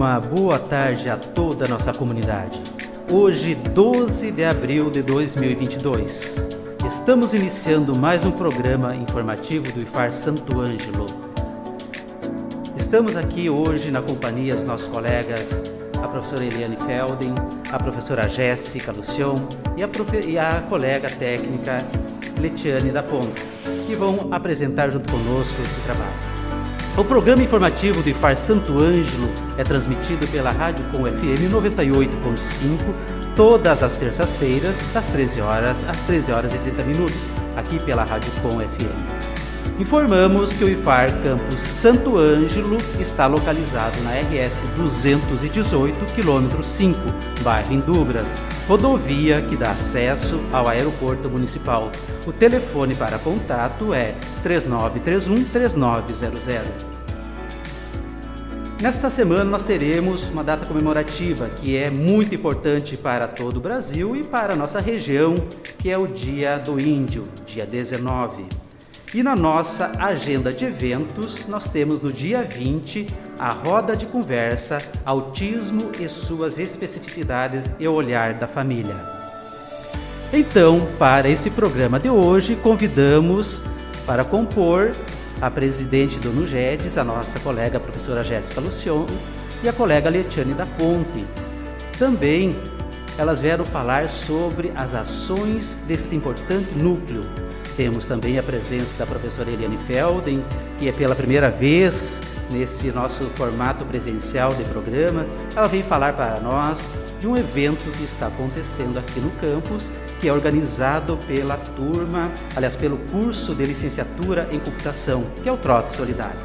Uma boa tarde a toda a nossa comunidade. Hoje, 12 de abril de 2022, estamos iniciando mais um programa informativo do IFAR Santo Ângelo. Estamos aqui hoje na companhia dos nossos colegas, a professora Eliane Felden, a professora Jéssica Lucion e a, profe... e a colega técnica Letiane da Ponte, que vão apresentar junto conosco esse trabalho. O programa informativo do IFAR Santo Ângelo é transmitido pela Rádio Com FM 98.5 todas as terças-feiras, das 13 horas às 13 horas e 30 minutos, aqui pela Rádio Com FM. Informamos que o IFAR Campus Santo Ângelo está localizado na RS 218, quilômetro 5, bairro Indubras, rodovia que dá acesso ao aeroporto municipal. O telefone para contato é 3931 3900. Nesta semana nós teremos uma data comemorativa que é muito importante para todo o Brasil e para a nossa região, que é o Dia do Índio, dia 19. E na nossa agenda de eventos, nós temos no dia 20 a roda de conversa Autismo e suas especificidades e o olhar da família. Então, para esse programa de hoje, convidamos para compor a presidente do NUGEDES, a nossa colega a professora Jéssica Luciano e a colega Letiane da Ponte. Também elas vieram falar sobre as ações desse importante núcleo. Temos também a presença da professora Eliane Felden, que é pela primeira vez nesse nosso formato presencial de programa. Ela vem falar para nós de um evento que está acontecendo aqui no campus, que é organizado pela turma, aliás, pelo curso de licenciatura em computação, que é o Trote Solidário.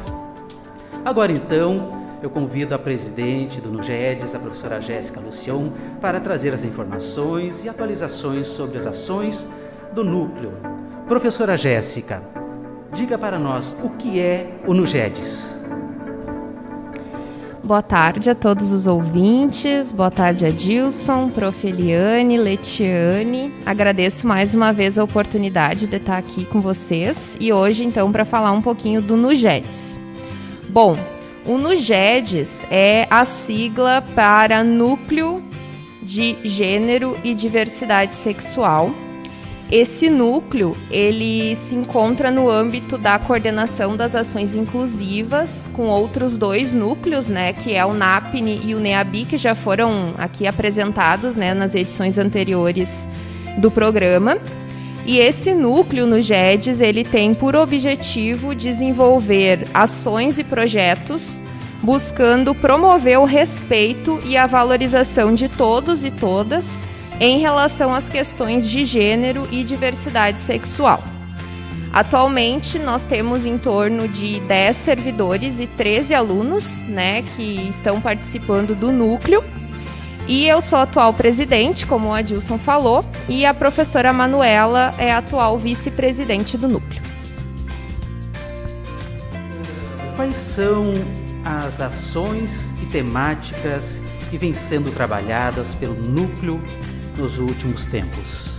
Agora então, eu convido a presidente do NUGEDES, a professora Jéssica Lucion, para trazer as informações e atualizações sobre as ações do núcleo. Professora Jéssica, diga para nós o que é o NUGEDES. Boa tarde a todos os ouvintes, boa tarde a Dilson, Prof. Eliane, Letiane. Agradeço mais uma vez a oportunidade de estar aqui com vocês e hoje então para falar um pouquinho do NUGEDS. Bom, o NUGEDS é a sigla para Núcleo de Gênero e Diversidade Sexual esse núcleo, ele se encontra no âmbito da coordenação das ações inclusivas com outros dois núcleos, né, que é o NAPNE e o NEABI, que já foram aqui apresentados, né, nas edições anteriores do programa. E esse núcleo no GEDES, ele tem por objetivo desenvolver ações e projetos buscando promover o respeito e a valorização de todos e todas em relação às questões de gênero e diversidade sexual. Atualmente, nós temos em torno de 10 servidores e 13 alunos né, que estão participando do núcleo. E eu sou atual presidente, como o Adilson falou, e a professora Manuela é atual vice-presidente do núcleo. Quais são as ações e temáticas que vêm sendo trabalhadas pelo núcleo nos últimos tempos?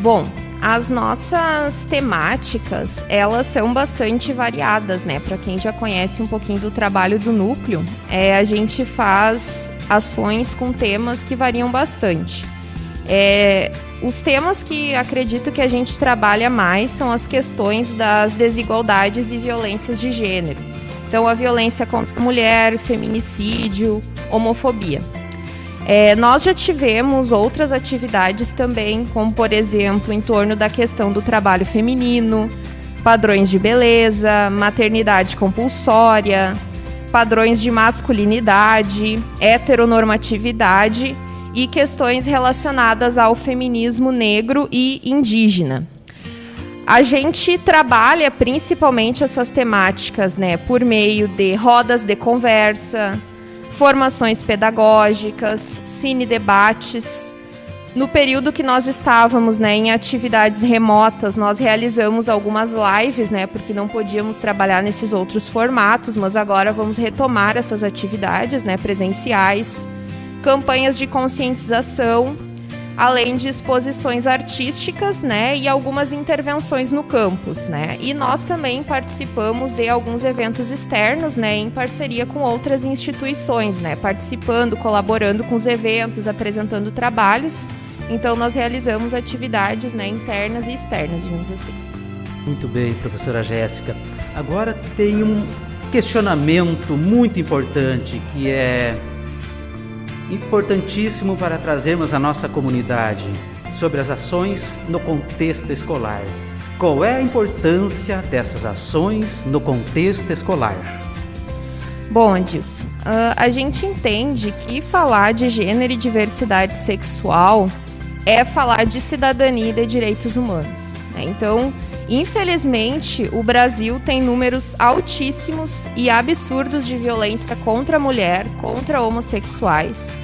Bom, as nossas temáticas, elas são bastante variadas, né? Para quem já conhece um pouquinho do trabalho do núcleo, é, a gente faz ações com temas que variam bastante. É, os temas que acredito que a gente trabalha mais são as questões das desigualdades e violências de gênero. Então, a violência contra a mulher, feminicídio, homofobia. É, nós já tivemos outras atividades também, como por exemplo, em torno da questão do trabalho feminino, padrões de beleza, maternidade compulsória, padrões de masculinidade, heteronormatividade e questões relacionadas ao feminismo negro e indígena. A gente trabalha principalmente essas temáticas, né, por meio de rodas de conversa, formações pedagógicas, cine debates. No período que nós estávamos, né, em atividades remotas, nós realizamos algumas lives, né, porque não podíamos trabalhar nesses outros formatos, mas agora vamos retomar essas atividades, né, presenciais campanhas de conscientização, além de exposições artísticas, né, e algumas intervenções no campus, né. E nós também participamos de alguns eventos externos, né, em parceria com outras instituições, né, participando, colaborando com os eventos, apresentando trabalhos. Então nós realizamos atividades, né, internas e externas, digamos assim. Muito bem, professora Jéssica. Agora tem um questionamento muito importante que é importantíssimo para trazermos à nossa comunidade sobre as ações no contexto escolar. Qual é a importância dessas ações no contexto escolar? Bom, Adilson, uh, a gente entende que falar de gênero e diversidade sexual é falar de cidadania e de direitos humanos. Né? Então, infelizmente, o Brasil tem números altíssimos e absurdos de violência contra a mulher, contra homossexuais.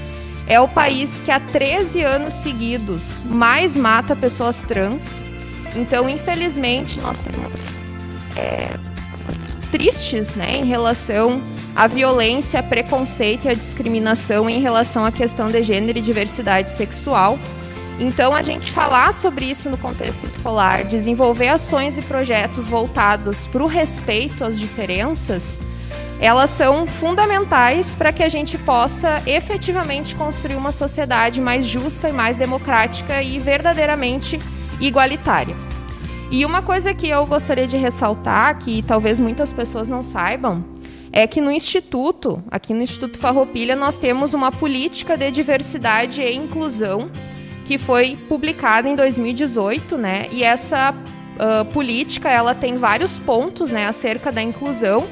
É o país que há 13 anos seguidos mais mata pessoas trans. Então, infelizmente, nós temos é, tristes né, em relação à violência, preconceito e à discriminação em relação à questão de gênero e diversidade sexual. Então, a gente falar sobre isso no contexto escolar, desenvolver ações e projetos voltados para o respeito às diferenças, elas são fundamentais para que a gente possa efetivamente construir uma sociedade mais justa e mais democrática e verdadeiramente igualitária. E uma coisa que eu gostaria de ressaltar, que talvez muitas pessoas não saibam, é que no Instituto, aqui no Instituto Farroupilha, nós temos uma política de diversidade e inclusão que foi publicada em 2018, né? E essa uh, política ela tem vários pontos, né, acerca da inclusão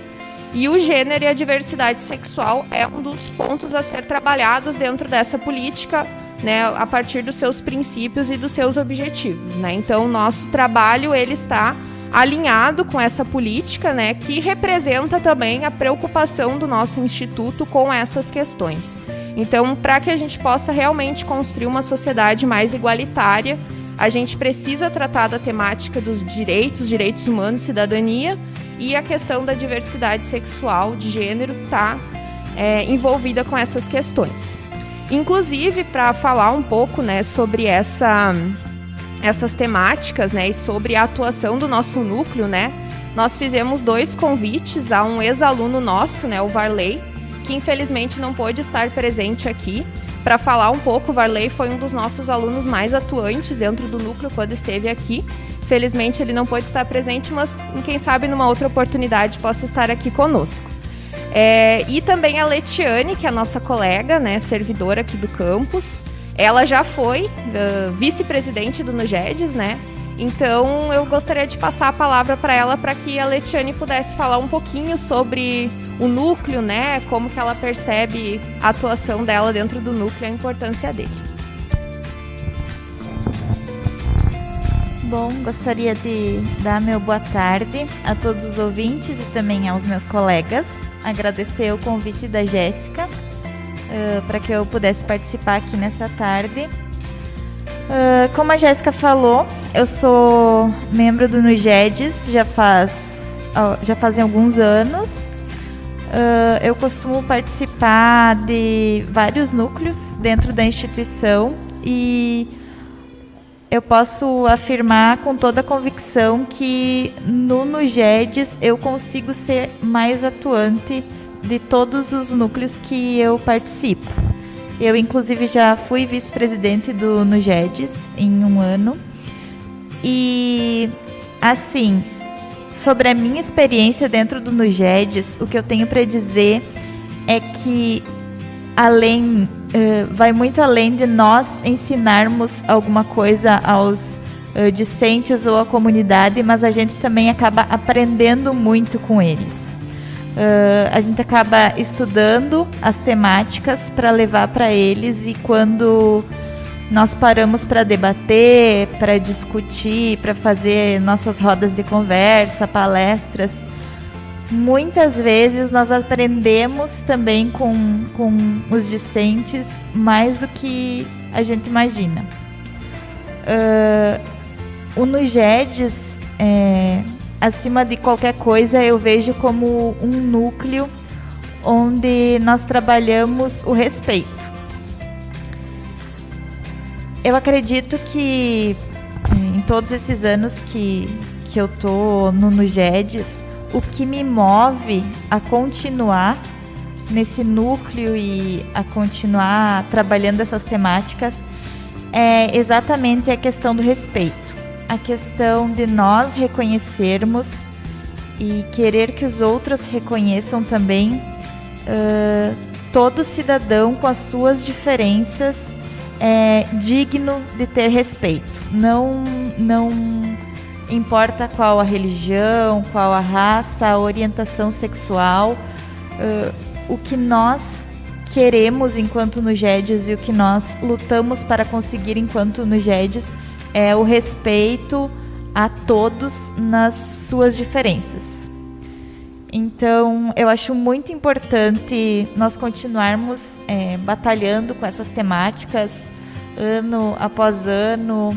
e o gênero e a diversidade sexual é um dos pontos a ser trabalhados dentro dessa política, né, a partir dos seus princípios e dos seus objetivos, né? Então, nosso trabalho ele está alinhado com essa política, né, que representa também a preocupação do nosso instituto com essas questões. Então, para que a gente possa realmente construir uma sociedade mais igualitária, a gente precisa tratar da temática dos direitos, direitos humanos, cidadania, e a questão da diversidade sexual, de gênero, está é, envolvida com essas questões. Inclusive, para falar um pouco né, sobre essa, essas temáticas né, e sobre a atuação do nosso núcleo, né, nós fizemos dois convites a um ex-aluno nosso, né, o Varley, que infelizmente não pôde estar presente aqui. Para falar um pouco, Varley foi um dos nossos alunos mais atuantes dentro do núcleo quando esteve aqui Felizmente ele não pôde estar presente, mas quem sabe numa outra oportunidade possa estar aqui conosco. É, e também a Letiane, que é a nossa colega, né, servidora aqui do campus. Ela já foi uh, vice-presidente do Nugedes, né? Então eu gostaria de passar a palavra para ela para que a Letiane pudesse falar um pouquinho sobre o núcleo, né? Como que ela percebe a atuação dela dentro do núcleo a importância dele. Bom, gostaria de dar meu boa tarde a todos os ouvintes e também aos meus colegas. Agradecer o convite da Jéssica uh, para que eu pudesse participar aqui nessa tarde. Uh, como a Jéssica falou, eu sou membro do Nugedes já faz já fazem alguns anos. Uh, eu costumo participar de vários núcleos dentro da instituição e eu posso afirmar com toda a convicção que no Nugedes eu consigo ser mais atuante de todos os núcleos que eu participo. Eu, inclusive, já fui vice-presidente do Nugedes em um ano. E, assim, sobre a minha experiência dentro do Nugedes, o que eu tenho para dizer é que, além uh, vai muito além de nós ensinarmos alguma coisa aos uh, discentes ou à comunidade, mas a gente também acaba aprendendo muito com eles. Uh, a gente acaba estudando as temáticas para levar para eles e quando nós paramos para debater, para discutir, para fazer nossas rodas de conversa, palestras, muitas vezes nós aprendemos também com, com os discentes mais do que a gente imagina. Uh, o Nugedes, é, acima de qualquer coisa, eu vejo como um núcleo onde nós trabalhamos o respeito. Eu acredito que em todos esses anos que, que eu tô no Nugedes, o que me move a continuar nesse núcleo e a continuar trabalhando essas temáticas é exatamente a questão do respeito, a questão de nós reconhecermos e querer que os outros reconheçam também uh, todo cidadão com as suas diferenças é digno de ter respeito. Não, não importa qual a religião, qual a raça, a orientação sexual, uh, o que nós queremos enquanto Nugedes e o que nós lutamos para conseguir enquanto Nugedes é o respeito a todos nas suas diferenças. Então, eu acho muito importante nós continuarmos é, batalhando com essas temáticas ano após ano,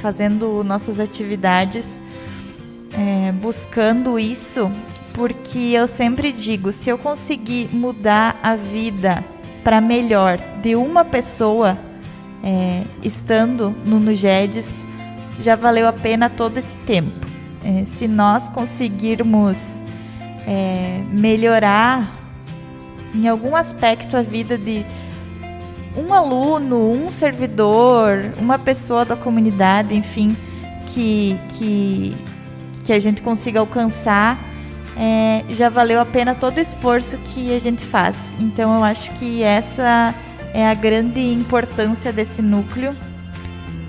fazendo nossas atividades, é, buscando isso porque eu sempre digo, se eu conseguir mudar a vida para melhor de uma pessoa é, estando no Nugedes, já valeu a pena todo esse tempo. É, se nós conseguirmos é, melhorar em algum aspecto a vida de um aluno, um servidor, uma pessoa da comunidade, enfim, que, que, que a gente consiga alcançar é, já valeu a pena todo o esforço que a gente faz. Então eu acho que essa é a grande importância desse núcleo,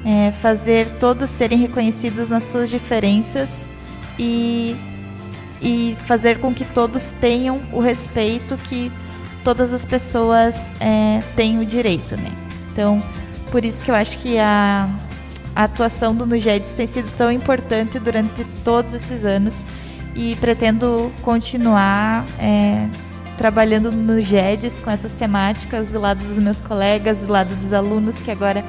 é fazer todos serem reconhecidos nas suas diferenças e, e fazer com que todos tenham o respeito que todas as pessoas é, têm o direito, né? Então, por isso que eu acho que a, a atuação do Nugedes tem sido tão importante durante todos esses anos e pretendo continuar é, trabalhando no GEDES com essas temáticas do lado dos meus colegas, do lado dos alunos que agora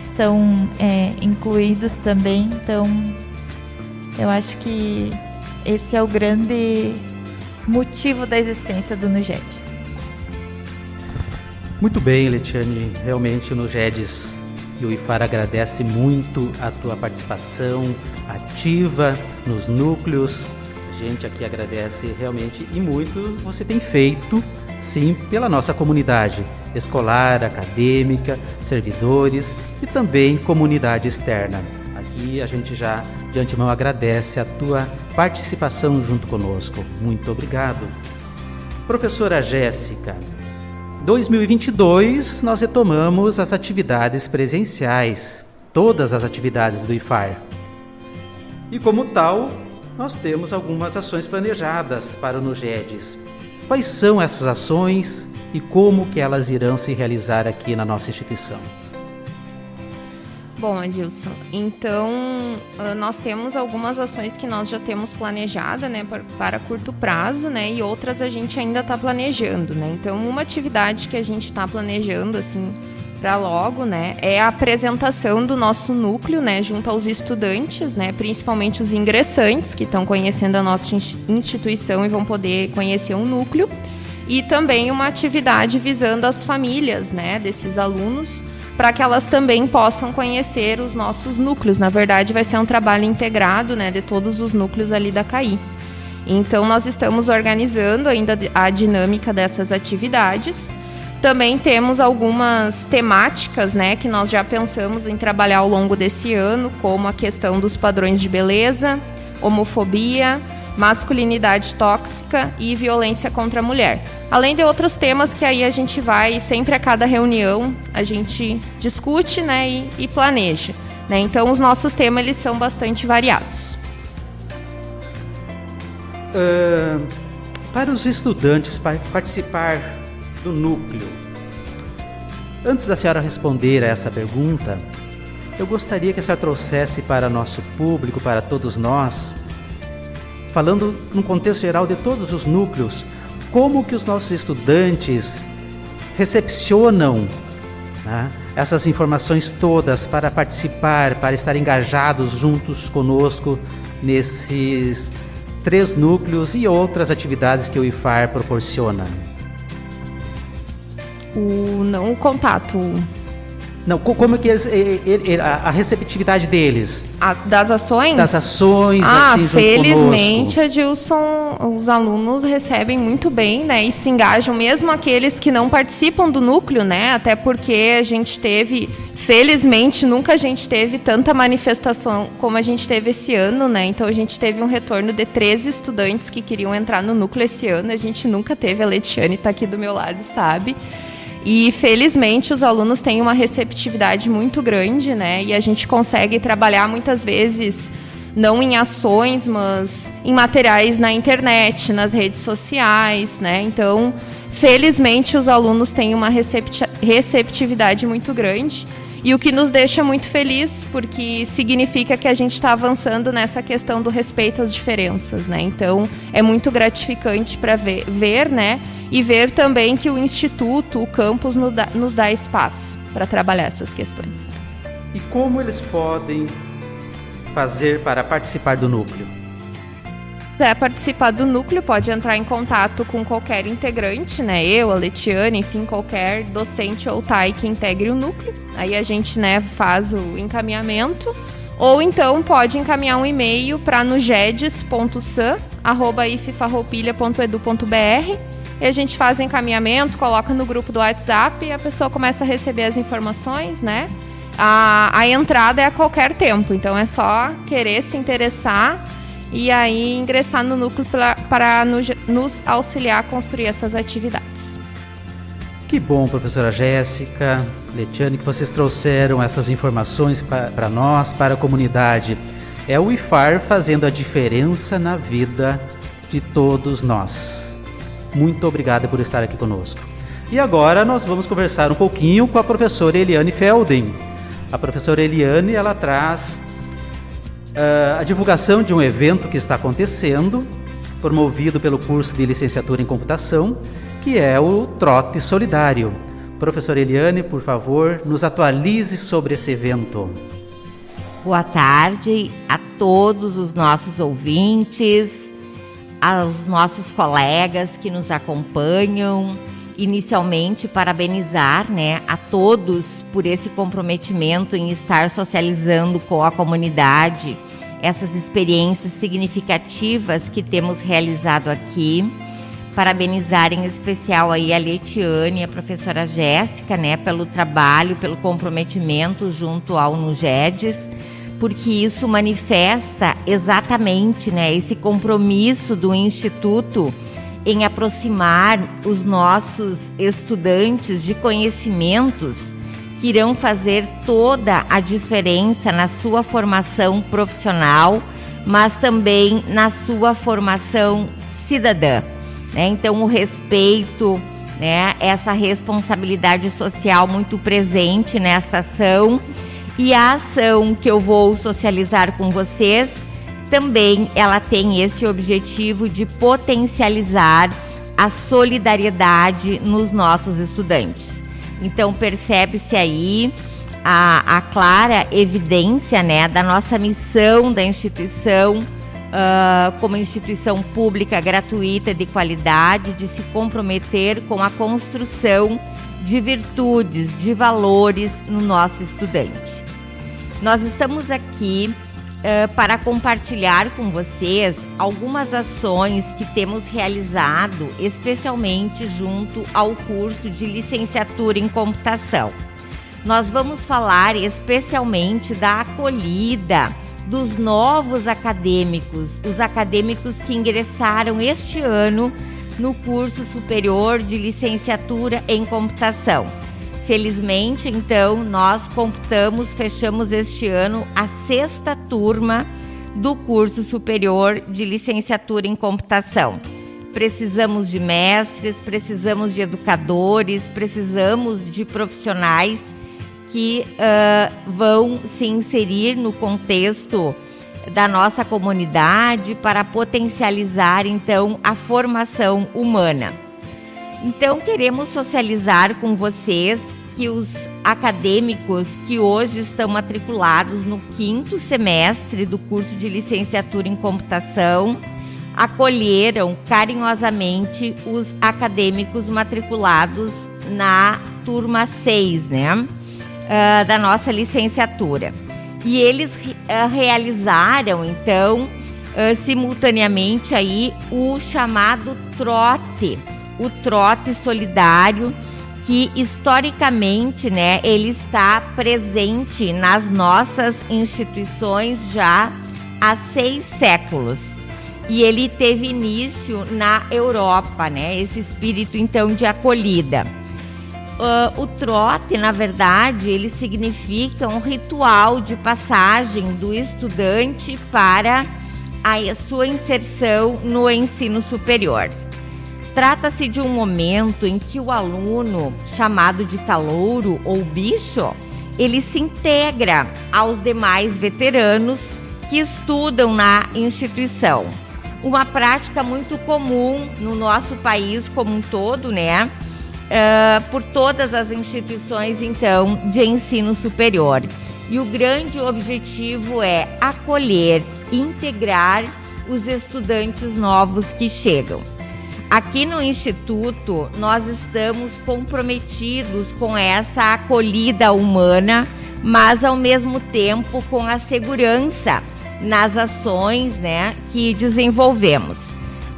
estão é, incluídos também. Então, eu acho que esse é o grande motivo da existência do Nugedes. Muito bem, Letiane. Realmente o Nugedes e o IFAR agradece muito a tua participação ativa nos núcleos gente aqui agradece realmente e muito você tem feito, sim, pela nossa comunidade escolar, acadêmica, servidores e também comunidade externa. Aqui a gente já de antemão agradece a tua participação junto conosco. Muito obrigado. Professora Jéssica, 2022 nós retomamos as atividades presenciais, todas as atividades do IFAR. E como tal, nós temos algumas ações planejadas para o Nugedes. Quais são essas ações e como que elas irão se realizar aqui na nossa instituição? Bom, Adilson, então ah, nós temos algumas ações que nós já temos planejada, né, para curto prazo, né, e outras a gente ainda está planejando, né. Então, uma atividade que a gente está planejando, assim, para logo, né, é a apresentação do nosso núcleo, né, junto aos estudantes, né, principalmente os ingressantes que estão conhecendo a nossa instituição e vão poder conhecer um núcleo, e também uma atividade visando as famílias, né, desses alunos, para que elas também possam conhecer os nossos núcleos. Na verdade, vai ser um trabalho integrado, né, de todos os núcleos ali da CAI. Então, nós estamos organizando ainda a dinâmica dessas atividades também temos algumas temáticas, né, que nós já pensamos em trabalhar ao longo desse ano, como a questão dos padrões de beleza, homofobia, masculinidade tóxica e violência contra a mulher. Além de outros temas que aí a gente vai sempre a cada reunião a gente discute, né, e, e planeja. Né? Então os nossos temas eles são bastante variados. Uh, para os estudantes participar do núcleo. Antes da senhora responder a essa pergunta, eu gostaria que a senhora trouxesse para nosso público, para todos nós, falando no contexto geral de todos os núcleos, como que os nossos estudantes recepcionam né, essas informações todas para participar, para estar engajados juntos conosco nesses três núcleos e outras atividades que o IFAR proporciona. O não o contato não, como é que eles, a receptividade deles? A, das ações? Das ações, ah, assim, felizmente, Adilson, os alunos recebem muito bem, né? E se engajam, mesmo aqueles que não participam do núcleo, né? Até porque a gente teve, felizmente, nunca a gente teve tanta manifestação como a gente teve esse ano, né? Então a gente teve um retorno de 13 estudantes que queriam entrar no núcleo esse ano. A gente nunca teve, a Letiane está aqui do meu lado, sabe? E felizmente os alunos têm uma receptividade muito grande, né? E a gente consegue trabalhar muitas vezes não em ações, mas em materiais na internet, nas redes sociais, né? Então, felizmente os alunos têm uma receptividade muito grande. E o que nos deixa muito feliz, porque significa que a gente está avançando nessa questão do respeito às diferenças, né? Então, é muito gratificante para ver, ver, né? E ver também que o Instituto, o campus, nos dá, nos dá espaço para trabalhar essas questões. E como eles podem fazer para participar do núcleo? Se quiser participar do núcleo, pode entrar em contato com qualquer integrante, né? Eu, a Letiane, enfim, qualquer docente ou TAI que integre o núcleo. Aí a gente, né, faz o encaminhamento. Ou então pode encaminhar um e-mail para nugedes.san.ififarroupilha.edu.br e a gente faz encaminhamento, coloca no grupo do WhatsApp e a pessoa começa a receber as informações, né? A, a entrada é a qualquer tempo, então é só querer se interessar e aí ingressar no núcleo para nos, nos auxiliar a construir essas atividades. Que bom, professora Jéssica, Letiane, que vocês trouxeram essas informações para nós, para a comunidade. É o IFAR fazendo a diferença na vida de todos nós. Muito obrigada por estar aqui conosco. E agora nós vamos conversar um pouquinho com a professora Eliane Felden. A professora Eliane ela traz uh, a divulgação de um evento que está acontecendo, promovido pelo curso de licenciatura em computação, que é o Trote Solidário. Professora Eliane, por favor, nos atualize sobre esse evento. Boa tarde a todos os nossos ouvintes aos nossos colegas que nos acompanham. Inicialmente, parabenizar né, a todos por esse comprometimento em estar socializando com a comunidade essas experiências significativas que temos realizado aqui. Parabenizar em especial aí a Letiane e a professora Jéssica, né, pelo trabalho, pelo comprometimento junto ao Nugedes porque isso manifesta exatamente né, esse compromisso do Instituto em aproximar os nossos estudantes de conhecimentos que irão fazer toda a diferença na sua formação profissional, mas também na sua formação cidadã. Né? Então, o respeito, né, essa responsabilidade social muito presente nesta ação e a ação que eu vou socializar com vocês também ela tem esse objetivo de potencializar a solidariedade nos nossos estudantes. Então percebe-se aí a, a, clara evidência né, da nossa missão da instituição uh, como instituição pública gratuita de qualidade, de se comprometer com a construção de virtudes, de valores no nosso estudante. Nós estamos aqui uh, para compartilhar com vocês algumas ações que temos realizado, especialmente junto ao curso de licenciatura em computação. Nós vamos falar especialmente da acolhida dos novos acadêmicos, os acadêmicos que ingressaram este ano no curso superior de licenciatura em computação. Felizmente, então, nós computamos, fechamos este ano a sexta turma do curso superior de licenciatura em computação. precisamos de mestres, precisamos de educadores, precisamos de profissionais que uh, vão se inserir no contexto da nossa comunidade para potencializar então a formação humana. Então queremos socializar com vocês que os acadêmicos que hoje estão matriculados no quinto semestre do curso de licenciatura em computação acolheram carinhosamente os acadêmicos matriculados na turma 6, né? Uh, da nossa licenciatura. E eles uh, realizaram, então, uh, simultaneamente aí o chamado trote, o trote solidário, que historicamente, né, ele está presente nas nossas instituições já há seis séculos. E ele teve início na Europa, né, esse espírito então de acolhida. Uh, o trote, na verdade, ele significa um ritual de passagem do estudante para a sua inserção no ensino superior. Trata-se de um momento em que o aluno, chamado de calouro ou bicho, ele se integra aos demais veteranos que estudam na instituição. Uma prática muito comum no nosso país como um todo, né? Uh, por todas as instituições, então, de ensino superior. E o grande objetivo é acolher, integrar os estudantes novos que chegam. Aqui no Instituto, nós estamos comprometidos com essa acolhida humana, mas ao mesmo tempo com a segurança nas ações né, que desenvolvemos.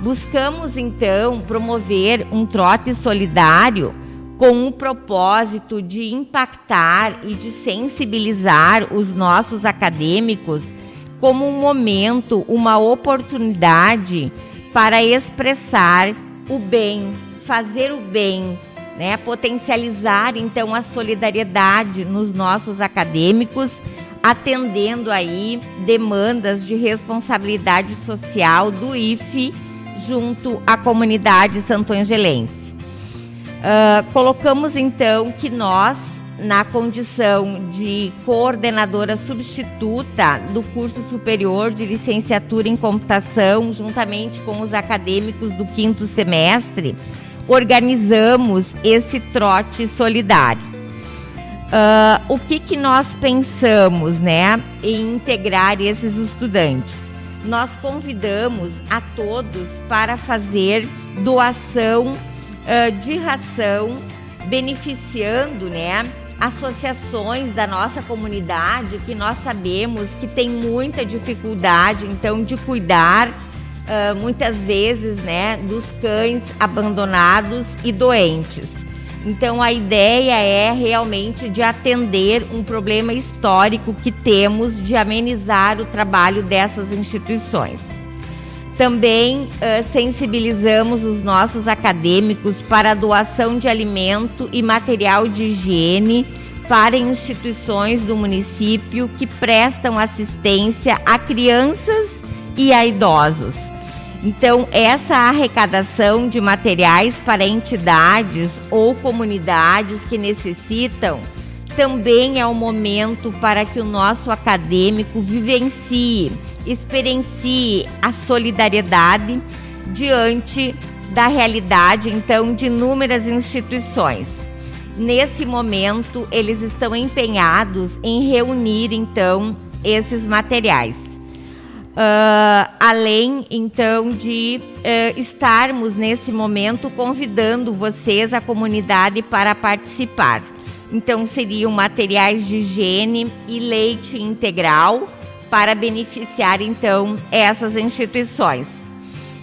Buscamos então promover um trote solidário com o propósito de impactar e de sensibilizar os nossos acadêmicos como um momento, uma oportunidade para expressar o bem, fazer o bem, né? potencializar então a solidariedade nos nossos acadêmicos, atendendo aí demandas de responsabilidade social do IFE junto à comunidade santo-angelense. Uh, colocamos então que nós na condição de coordenadora substituta do curso superior de licenciatura em computação, juntamente com os acadêmicos do quinto semestre, organizamos esse trote solidário. Uh, o que, que nós pensamos né, em integrar esses estudantes? Nós convidamos a todos para fazer doação uh, de ração, beneficiando né, associações da nossa comunidade que nós sabemos que tem muita dificuldade, então, de cuidar uh, muitas vezes, né, dos cães abandonados e doentes. Então, a ideia é realmente de atender um problema histórico que temos de amenizar o trabalho dessas instituições. Também uh, sensibilizamos os nossos acadêmicos para a doação de alimento e material de higiene para instituições do município que prestam assistência a crianças e a idosos. Então, essa arrecadação de materiais para entidades ou comunidades que necessitam também é o momento para que o nosso acadêmico vivencie experiencie a solidariedade diante da realidade, então, de inúmeras instituições. Nesse momento, eles estão empenhados em reunir, então, esses materiais. Uh, além, então, de uh, estarmos nesse momento convidando vocês, a comunidade, para participar. Então, seriam materiais de higiene e leite integral para beneficiar então essas instituições.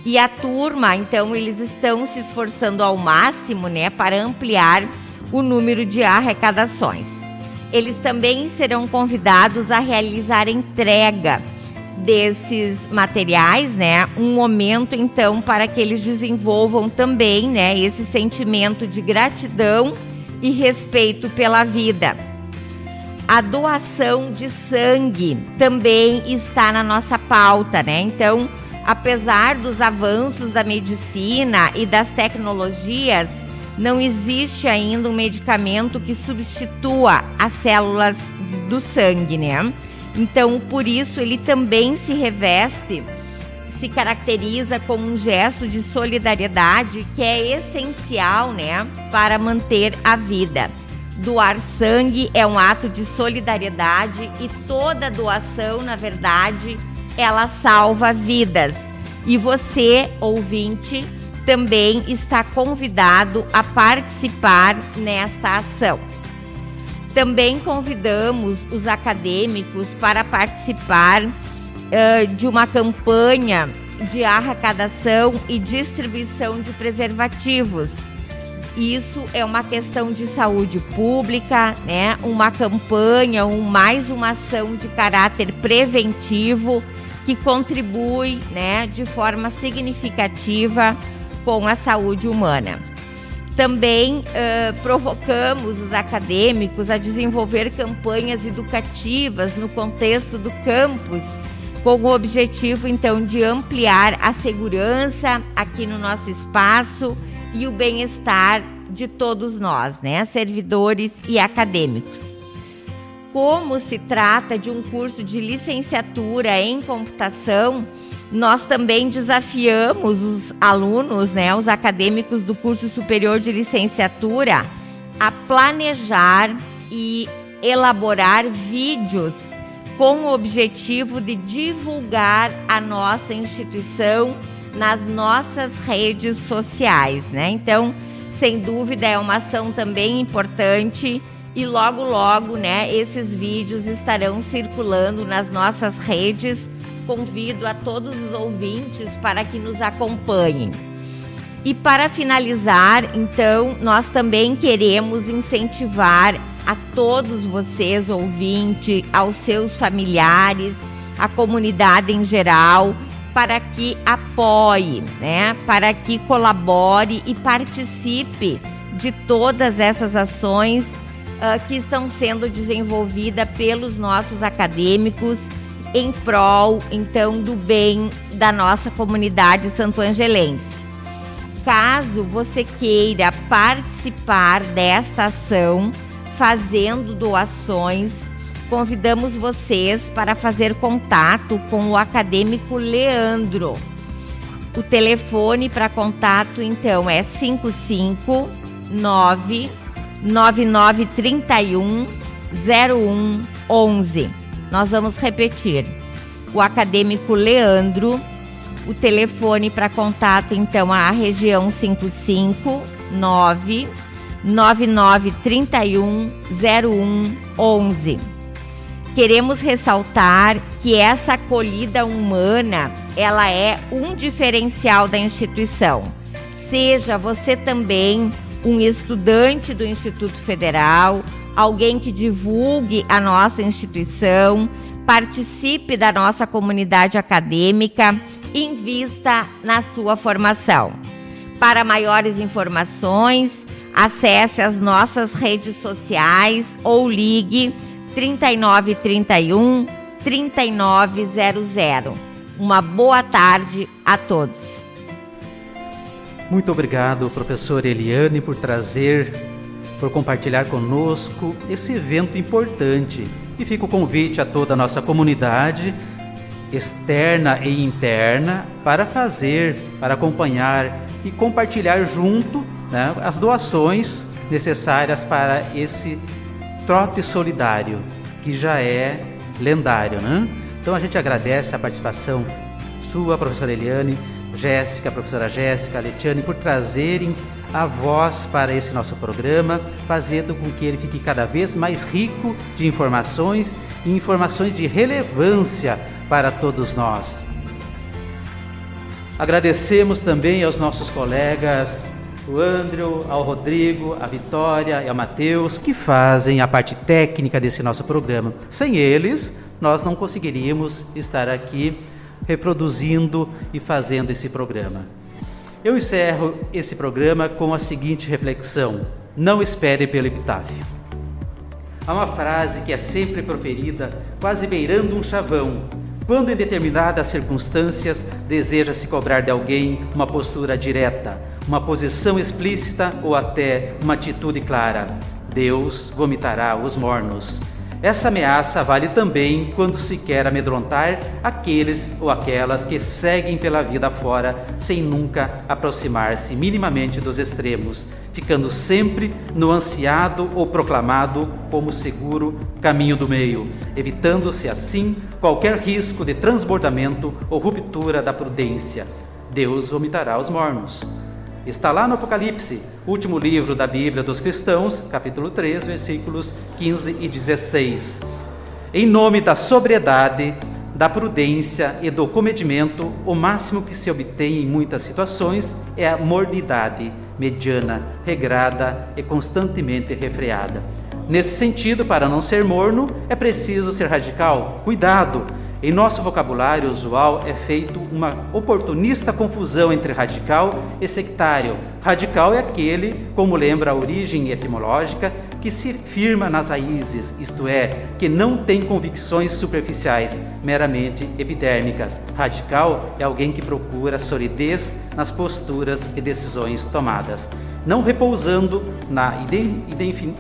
E a turma, então, eles estão se esforçando ao máximo, né, para ampliar o número de arrecadações. Eles também serão convidados a realizar entrega desses materiais, né? Um momento então para que eles desenvolvam também, né, esse sentimento de gratidão e respeito pela vida. A doação de sangue também está na nossa pauta, né? Então, apesar dos avanços da medicina e das tecnologias, não existe ainda um medicamento que substitua as células do sangue, né? Então, por isso, ele também se reveste, se caracteriza como um gesto de solidariedade que é essencial, né, para manter a vida. Doar sangue é um ato de solidariedade e toda doação, na verdade, ela salva vidas. E você, ouvinte, também está convidado a participar nesta ação. Também convidamos os acadêmicos para participar uh, de uma campanha de arrecadação e distribuição de preservativos. Isso é uma questão de saúde pública, né? Uma campanha, um, mais uma ação de caráter preventivo que contribui, né, de forma significativa com a saúde humana. Também uh, provocamos os acadêmicos a desenvolver campanhas educativas no contexto do campus, com o objetivo então de ampliar a segurança aqui no nosso espaço e o bem-estar de todos nós, né, servidores e acadêmicos. Como se trata de um curso de licenciatura em computação, nós também desafiamos os alunos, né, os acadêmicos do curso superior de licenciatura, a planejar e elaborar vídeos com o objetivo de divulgar a nossa instituição nas nossas redes sociais, né? Então, sem dúvida é uma ação também importante e logo logo, né, esses vídeos estarão circulando nas nossas redes convido a todos os ouvintes para que nos acompanhem. E para finalizar, então, nós também queremos incentivar a todos vocês, ouvintes, aos seus familiares, a comunidade em geral, para que apoie, né? Para que colabore e participe de todas essas ações uh, que estão sendo desenvolvidas pelos nossos acadêmicos em prol, então, do bem da nossa comunidade santo-angelense. Caso você queira participar desta ação, fazendo doações, convidamos vocês para fazer contato com o acadêmico Leandro. O telefone para contato então é 559 9931 0111. Nós vamos repetir. O acadêmico Leandro, o telefone para contato então a região 559 9931 0111. Queremos ressaltar que essa acolhida humana, ela é um diferencial da instituição. Seja você também um estudante do Instituto Federal, alguém que divulgue a nossa instituição, participe da nossa comunidade acadêmica, invista na sua formação. Para maiores informações, acesse as nossas redes sociais ou ligue 3931 3900. Uma boa tarde a todos. Muito obrigado, professora Eliane, por trazer por compartilhar conosco esse evento importante. E fica o convite a toda a nossa comunidade externa e interna para fazer, para acompanhar e compartilhar junto né, as doações necessárias para esse trote solidário que já é lendário, né? Então a gente agradece a participação sua, professora Eliane, Jéssica, professora Jéssica, Letiane, por trazerem a voz para esse nosso programa, fazendo com que ele fique cada vez mais rico de informações e informações de relevância para todos nós. Agradecemos também aos nossos colegas, o Andrew, ao Rodrigo, a Vitória e ao Matheus, que fazem a parte técnica desse nosso programa. Sem eles, nós não conseguiríamos estar aqui reproduzindo e fazendo esse programa. Eu encerro esse programa com a seguinte reflexão: não espere pelo epitáfio. Há uma frase que é sempre proferida, quase beirando um chavão, Quando em determinadas circunstâncias deseja se cobrar de alguém uma postura direta, uma posição explícita ou até uma atitude clara, Deus vomitará os mornos. Essa ameaça vale também quando se quer amedrontar aqueles ou aquelas que seguem pela vida fora sem nunca aproximar-se minimamente dos extremos, ficando sempre no ansiado ou proclamado como seguro caminho do meio, evitando-se assim qualquer risco de transbordamento ou ruptura da prudência. Deus vomitará os mornos. Está lá no Apocalipse, último livro da Bíblia dos cristãos, capítulo 3, versículos 15 e 16. Em nome da sobriedade, da prudência e do comedimento, o máximo que se obtém em muitas situações é a mornidade mediana, regrada e constantemente refreada. Nesse sentido, para não ser morno, é preciso ser radical. Cuidado! Em nosso vocabulário usual é feito uma oportunista confusão entre radical e sectário. Radical é aquele, como lembra a origem etimológica, que se firma nas raízes, isto é, que não tem convicções superficiais, meramente epidérmicas. Radical é alguém que procura solidez nas posturas e decisões tomadas, não repousando na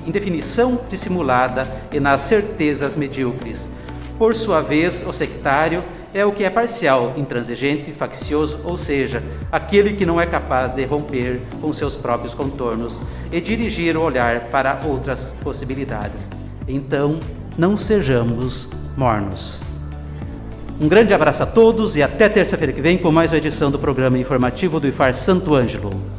indefinição dissimulada e nas certezas medíocres. Por sua vez, o sectário é o que é parcial, intransigente, faccioso, ou seja, aquele que não é capaz de romper com seus próprios contornos e dirigir o olhar para outras possibilidades. Então, não sejamos mornos. Um grande abraço a todos e até terça-feira que vem com mais uma edição do programa informativo do IFAR Santo Ângelo.